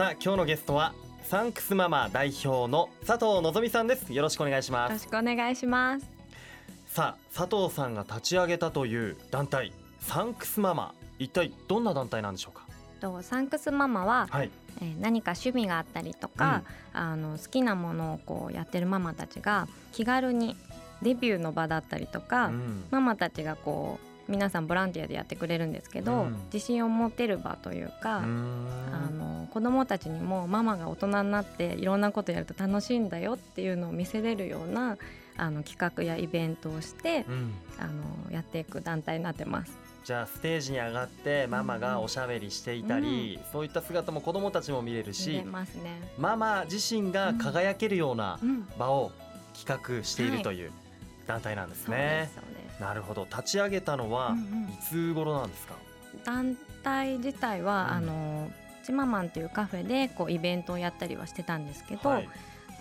さあ今日のゲストはサンクスママ代表の佐藤のぞみさんです。よろしくお願いします。よろしくお願いします。さあ佐藤さんが立ち上げたという団体サンクスママ。一体どんな団体なんでしょうか？とサンクスママは、はい。えー何か趣味があったりとか、あの好きなものをこうやってるママたちが気軽にデビューの場だったりとか、うん。ママたちがこう皆さんボランティアでやってくれるんですけど、うん。自信を持てる場というか、あの子どもたちにもママが大人になっていろんなことやると楽しいんだよっていうのを見せれるようなあの企画やイベントをしてうん。あのやっていく団体になってます。じゃあステージに上がってママがおしゃべりしていたり、そういった姿も子どもたちも見れる見しね。ママ自身が輝けるようなうん、場を企画しているという団体なんですね。なるほど。立ち上げたのはいつ頃なんですか、団体自体は、うん。あのチママンっていうカフェでこうイベントをやったりはしてたんですけど、はい。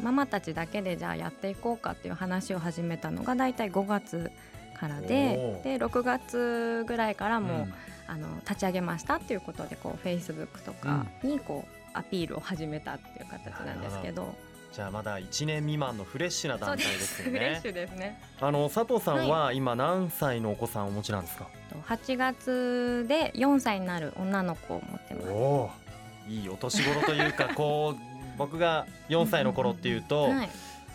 ママたちだけでじゃあやっていこうかっていう話を始めたのがだいたい5月からでで6月ぐらいからもう、うん。あの立ち上げましたっていうことでこう Facebook とかにこうアピールを始めたっていう形なんですけどじゃあまだ1年未満のフレッシュな団体ですよねフレッシ。ュですね。あの佐藤さんは今何歳のお子さんをお持ちなんですか？8月で4歳になる女の子を持ってます。おおいいお年頃というか こう僕が4歳の頃っていうと、はい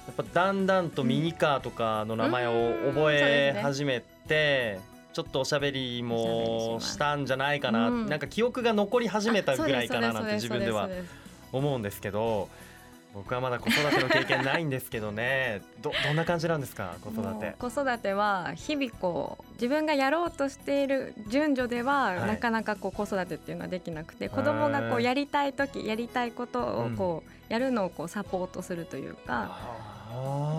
やっぱだんだんとミニカーとかの名前を覚え始めて、ちょっとおしゃべりおもしたんじゃないかな、うんなんか記憶が残り始めたぐらいかななんて自分では思うんですけど僕はまだ子育ての経験ないんですけどね。どどんな感じなんですか子育もてう子育ては日々こう自分がやろうとしている順序では、はい。なかなかこう子育てっていうのはできなくて子供がこへーうやりたい時やりたいことをうん。こうやるのをこうサポートするというか、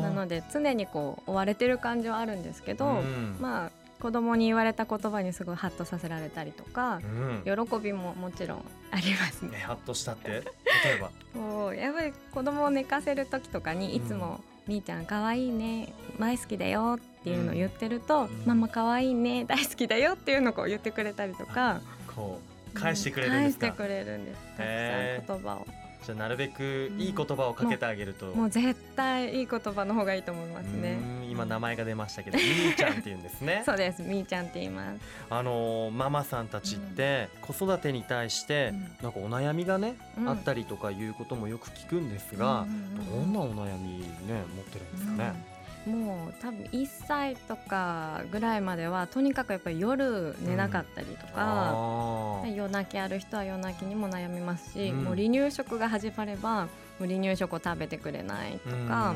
なので常にこう追われてる感じはあるんですけど、うん。まあ子供に言われた言葉にすごいハッとさせられたりとかう、ん。喜びももちろんありますね。ねハッとしたって？例えば。もうやっぱり子供を寝かせる時とかにいつも「みーちゃん可愛いね大好きだよ」っていうのを言ってると「うんママ可愛いね大好きだよ」っていうのをこう言ってくれたりとか。こう返してくれるんですか？返してくれるんです。たくさん言葉をじゃあなるべくいい言葉をかけてあげると、もう 絶対いい言葉の方がいいと思いますね。うん今名前が出ましたけどみーちゃんって言うんですね。そうですみーちゃんって言います。あのーママさんたちって子育てに対してうん。なんかお悩みがね、うん。あったりとかいうこともよく聞くんですが、どんなお悩みね持ってるんですかね、うんもう多分1歳とかぐらいまではとにかくやっぱり夜寝なかったりとか、あー。夜泣きある人は夜泣きにも悩みますし、うん。もう離乳食が始まればもう離乳食を食べてくれないとか、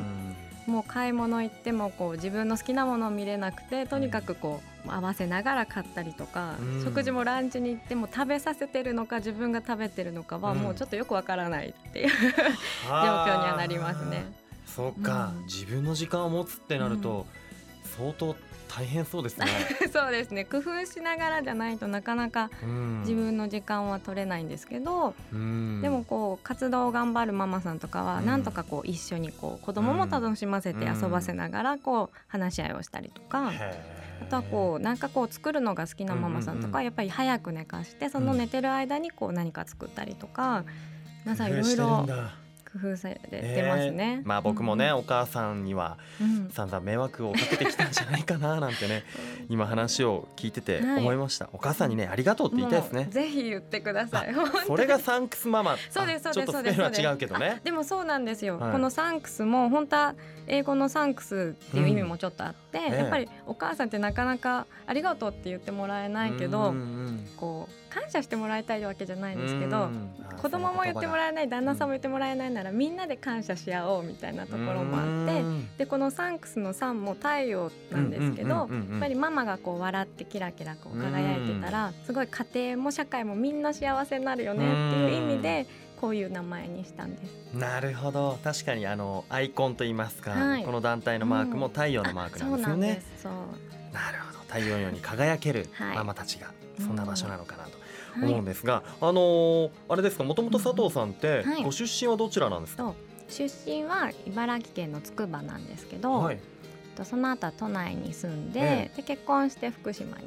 もう買い物行ってもこう自分の好きなものを見れなくてとにかくこう合わせながら買ったりとか、うん。食事もランチに行っても食べさせてるのか自分が食べてるのかはうん。もうちょっとよくわからないっていう、状況にはなりますね。そうか、うん。自分の時間を持つってなると、相当大変そうですね、そうですね。工夫しながらじゃないとなかなかうん。自分の時間は取れないんですけど、うん。でもこう活動を頑張るママさんとかはうん。なんとかこう一緒にこう子供も楽しませて遊ばせながらこう話し合いをしたりとか。あとはこうなんかこう作るのが好きなママさんとかやっぱり早く寝かしてその寝てる間にこう何か作ったりとか皆さんいろいろだ工夫されてますね。えー。まあ僕もね、お母さんにはうん。散々迷惑をかけてきたんじゃないかななんてね 今話を聞いててはい。思いました、お母さんにねありがとうって言いたいですね。ぜひ言ってください。それがサンクスママ。そうですあそうですちょっとスペルはそうです違うけどね。あでもそうなんですよ、はい。このサンクスも本当は英語のサンクスっていう意味もちょっとあって、ええやっぱりお母さんってなかなかありがとうって言ってもらえないけど、うんうん。こう感謝してもらいたいわけじゃないんですけど、うん。子供も言ってもらええない旦那さんも言ってもらえないなら、みんなで感謝し合おうみたいなところもあって、でこのサンクスの「サン」も太陽なんですけど、やっぱりママがこう笑ってキラキラこう輝いてたら、すごい家庭も社会もみんな幸せになるよねっていう意味でこういう名前にしたんです。なるほど。確かにあのアイコンといいますか、はい。この団体のマークも太陽のマークなんですよね、そうなんです。そう。なるほど。太陽のように輝けるはい。ママたちがそんな場所なのかなと。はい思うんですが、あのーあれですかもともと佐藤さんってはい。ご出身はどちらなんですか、と出身は茨城県のつくばなんですけど、はい、とその後は都内に住んで,、えで結婚して福島に。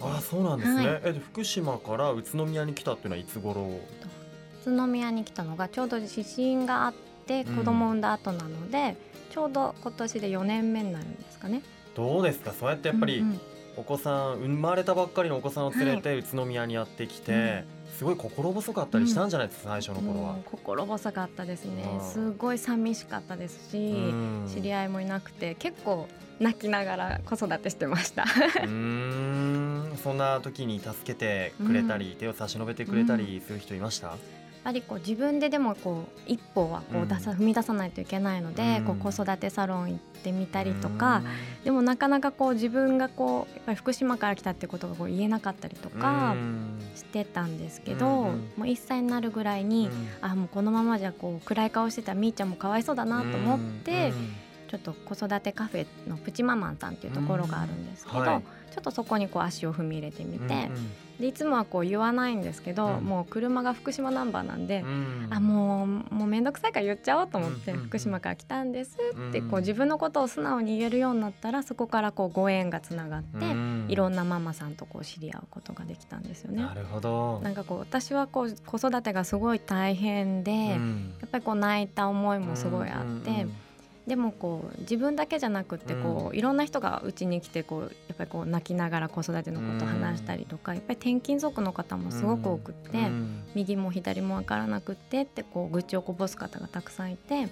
あそうなんですね、はい。えで福島から宇都宮に来たっていうのはいつ頃？宇都宮に来たのがちょうど地震があって子供産んだ後なので、うん、ちょうど今年で4年目になるんですかね。どうですか？そうやってやっぱり、お子さん生まれたばっかりのお子さんを連れて宇都宮にやってきて、はいすごい心細かったりしたんじゃないですか、うん、最初の頃は。心細かったですね。すごい寂しかったですし、知り合いもいなくて結構泣きながら子育てしてました。うん。そんな時に助けてくれたり、手を差し伸べてくれたりする人いました、ぱりこう自分ででもこう一歩はこう出さ、踏み出さないといけないので、こう子育てサロン行ってみたりとか、でもなかなかこう自分がこうやっぱり福島から来たってことがこう言えなかったりとかしてたんですけど、もう1歳になるぐらいに、あもうこのままじゃこう暗い顔してたみーちゃんもかわいそうだなと思って。ちょっと子育てカフェのプチママンさんっていうところがあるんですけど、はい、ちょっとそこにこう足を踏み入れてみて、うんうん、でいつもはこう言わないんですけど、うん、もう車が福島ナンバーなんで、うん、あもうもう面倒くさいから言っちゃおうと思って、福島から来たんですってこう自分のことを素直に言えるようになったらそこからこうご縁がつながって、いろんなママさんとこう知り合うことができたんですよね。なるほど。なんかこう私はこう子育てがすごい大変で、やっぱりこう泣いた思いもすごいあって。でもこう自分だけじゃなくってこう、いろんな人がうちに来てこうやっぱりこう泣きながら子育てのことを話したりとか、やっぱり転勤族の方もすごく多くって、右も左も分からなくってってこう愚痴をこぼす方がたくさんいて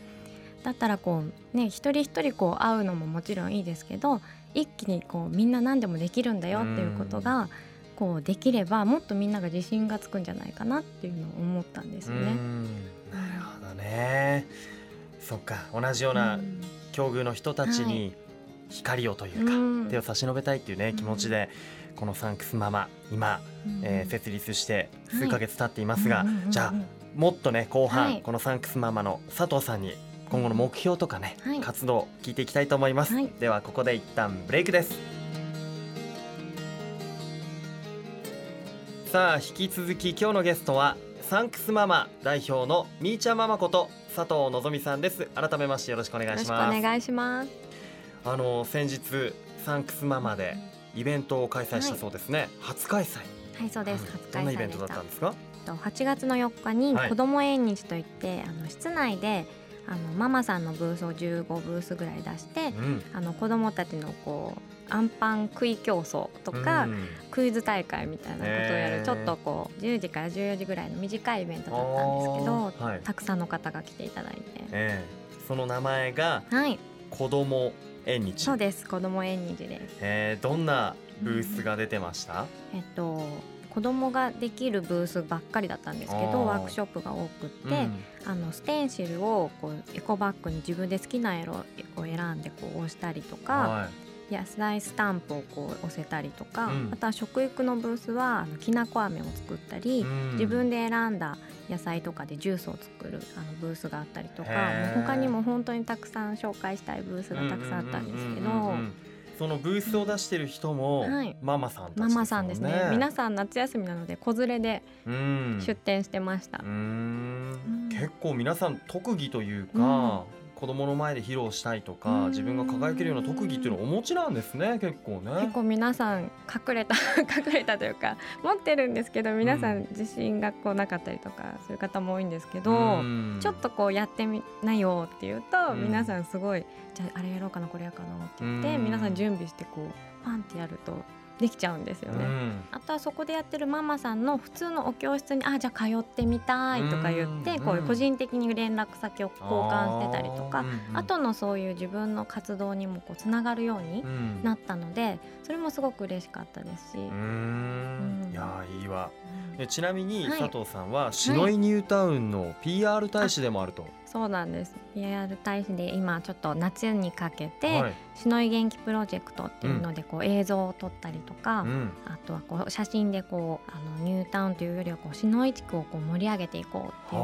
だったらこうね一人一人こう会うのももちろんいいですけど一気にこうみんな何でもできるんだよっていうことが、こうできればもっとみんなが自信がつくんじゃないかなっていうのを思ったんですよね。なるほどねそっか同じような境遇の人たちに光をというか、はい、手を差し伸べたいっていうね気持ちで、このサンクスママ今、えー、設立して数ヶ月経っていますが、はい、じゃあもっとね後半、はい、このサンクスママの佐藤さんに今後の目標とかね、活動聞いていきたいと思います、ではここで一旦ブレイクです。さあ引き続き今日のゲストはサンクスママ代表のみーちゃんママこと佐藤のぞみさんです。改めましてよろしくお願いします。お願いします。あの先日サンクスママでイベントを開催したそうですね、はい、初開催。はいそうです、初開催どんなイベントだったんですか？8月の4日に子ども縁日といって、はい、あの室内であのママさんのブースを15ブースぐらい出して、うん、あの子どもたちのこうアンパン食い競争とか、うん、クイズ大会みたいなことをやる、ちょっとこう10時から14時ぐらいの短いイベントだったんですけど、はい、たくさんの方が来ていただいて、えー、その名前が、はい、子ども縁日。そうです。子ども縁日です、えー、どんなブースが出てました、うん、えっと子供ができるブースばっかりだったんですけどワークショップが多くって、うん、あのステンシルをこうエコバッグに自分で好きな色を選んでこう押したりとか、はい、野菜スタンプをこう押せたりとか、うん、あとは食育のブースはあのきなこ飴を作ったり、うん、自分で選んだ野菜とかでジュースを作るあのブースがあったりとかもう他にも本当にたくさん紹介したいブースがたくさんあったんですけど。そのブースを出してる人もママさんね、ママさんですね。皆さん夏休みなので子連れで出店してました。結構皆さん特技というか、子供の前で披露したいとか自分が輝けるような特技っていうのをお持ちなんですね結構ね。結構皆さん隠れた 隠れたというか持ってるんですけど皆さん自信がこうなかったりとかそういう方も多いんですけどちょっとこうやってみなよっていうと皆さんすごいじゃああれやろうかなこれやかなって言って皆さん準備してこうパンってやるとできちゃうんですよね、うん、あとはそこでやってるママさんの普通のお教室にあじゃあ通ってみたいとか言って、うん、こういう個人的に連絡先を交換してたりとか、あ後のそういう自分の活動にもこうつながるようになったので、それもすごく嬉しかったですし。いやいいわ、ちなみに佐藤さんはシノイニュータウンの PR 大使でもあると。はいそうなんです。PR 大使で今ちょっと夏にかけて、はい、しのい元気プロジェクトっていうのでこう映像を撮ったりとか、うん、あとはこう写真でこうあのニュータウンというよりはこうしのい地区をこう盛り上げていこうっていう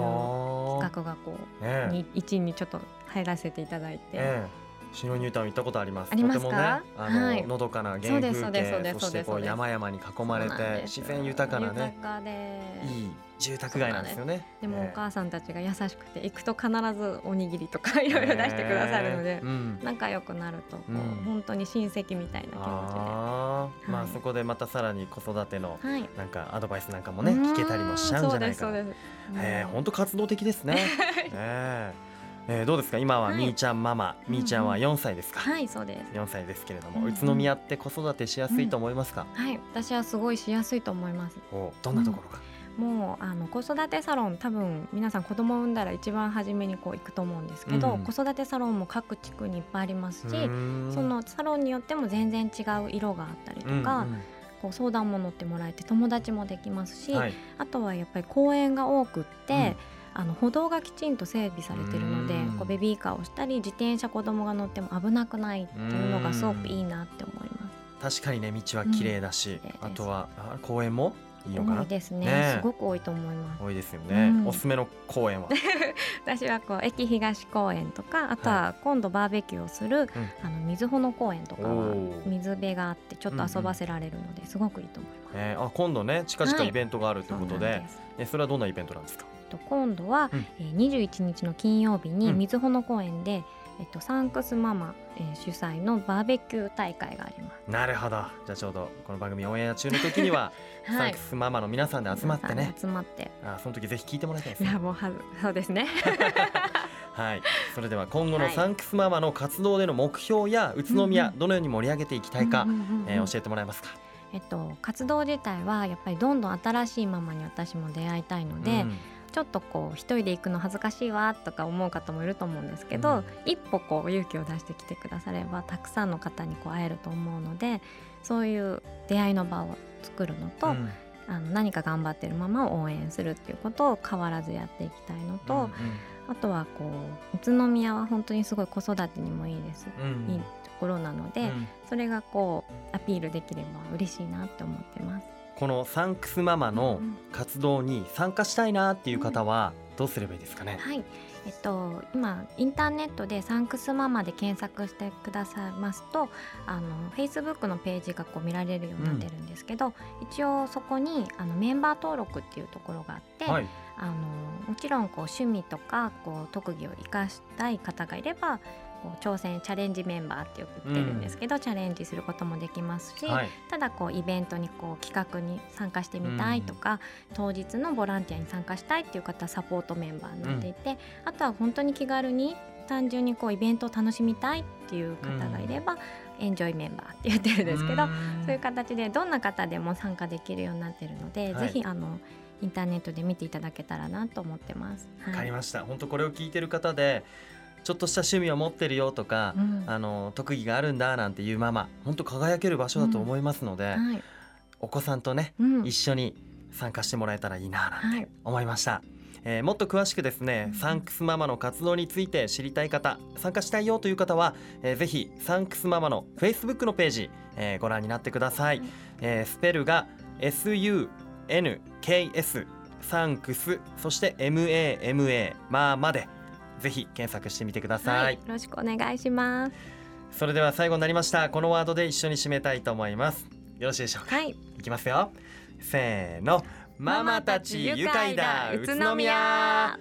企画がこう、ね、に一にちょっと入らせていただいて。白ニュータウン行ったことあります。ありますとてもね、あの、はい、のどかな原風景、そしてこう山々に囲まれて自然豊かなね、いい住宅街なんですよね。でもお母さんたちが優しくて行くと必ずおにぎりとかいろいろ出してくださるので、うん、仲良くなるとこう、うん、本当に親戚みたいな気持ちで。あまあそこでまたさらに子育てのなんかアドバイスなんかもね、聞けたりもしちゃうんじゃないかな。ええ本当活動的ですね。えええー、どうですか？今はみーちゃんママ、はい、みーちゃんは4歳ですか、はいそうです。4歳ですけれども、うん、宇都宮って子育てしやすいと思いますか、うん、はい私はすごいしやすいと思います。おどんなところが、うん、もうあの子育てサロン多分皆さん子供を産んだら一番初めにこう行くと思うんですけど、子育てサロンも各地区にいっぱいありますしそのサロンによっても全然違う色があったりとか、うんうんこう相談も乗ってもらえて友達もできますし、はい、あとはやっぱり公園が多くって、あの歩道がきちんと整備されてるのでこうベビーカーをしたり自転車子供が乗っても危なくないっていうのがすごくいいなって思います。確かにね道は綺麗だし、うん、あとは公園もいいのかな？ですね、ね、すごく多いと思います。多いですよね。うん、おすすめの公園は？私はこう駅東公園とか、あとは今度バーベキューをする、はい、あの水穂の公園とかは水辺があってちょっと遊ばせられるので、すごくいいと思います。うんうん、えー、あ今度ね近々イベントがあるということで、はい、えそれはどんなイベントなんですか？と今度は、うん、えー、21日の金曜日に瑞穂の公園で、うん、えっと、サンクスママ、えー、主催のバーベキュー大会があります。なるほど。じゃあちょうどこの番組オンエア中の時には、はい、サンクスママの皆さんで集まってね。集まって。あその時ぜひ聞いてもらいたいですね。いやもうはそうですね。はい。それでは今後のサンクスママの活動での目標や宇都宮、どのように盛り上げていきたいか、え教えてもらえますか？えっと、活動自体はやっぱりどんどん新しいママに私も出会いたいので、うんちょっとこう一人で行くの恥ずかしいわとか思う方もいると思うんですけど、うん、一歩こう勇気を出してきてくださればたくさんの方にこう会えると思うのでそういう出会いの場を作るのと、うん、あの何か頑張ってるママを応援するっていうことを変わらずやっていきたいのと、うんうん、あとはこう宇都宮は本当にすごい子育てにもいいです、うん、いいところなので、それがこうアピールできれば嬉しいなって思ってます。このサンクスママの活動に参加したいなっていう方はどうすればいいですかね、はい。えっと、今インターネットでサンクスママで検索してくださいますとあのフェイスブックのページがこう見られるようになってるんですけど、うん、一応そこにあのメンバー登録っていうところがあって、はい、あのもちろんこう趣味とかこう特技を生かしたい方がいればこう挑戦チャレンジメンバーってよく言ってるんですけど、うん、チャレンジすることもできますし、はい、ただこうイベントにこう企画に参加してみたいとか、うん、当日のボランティアに参加したいっていう方はサポートメンバーになっていて、うん、あとは本当に気軽に単純にこうイベントを楽しみたいっていう方がいれば、エンジョイメンバーって言ってるんですけど、そういう形でどんな方でも参加できるようになってるので、はい、ぜひあのインターネットで見ていただけたらなと思ってます。わ、はい、かりました。本当これを聞いてる方でちょっとした趣味を持ってるよとか、うん、あの特技があるんだなんていうママ本当輝ける場所だと思いますので、うんはい、お子さんとね、うん、一緒に参加してもらえたらいいななんて思いました。はいえー、もっと詳しくですね、サンクスママの活動について知りたい方参加したいよという方は、えー、ぜひサンクスママのフェイスブックのページ、えー、ご覧になってください、はい、えー、スペルが SUNKS サンクスそして MAMA まあまでぜひ検索してみてください、はい、よろしくお願いします。それでは最後になりました。このワードで一緒に締めたいと思います。よろしいでしょうか、はい、いきますよ。せーの。ママたち愉快だ。宇都宮。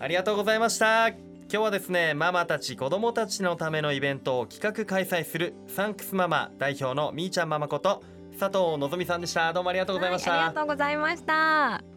ありがとうございました。今日はですねママたち子供たちのためのイベントを企画開催するサンクスママ代表のみーちゃんママこと佐藤のぞみさんでした。どうもありがとうございました、はい、ありがとうございました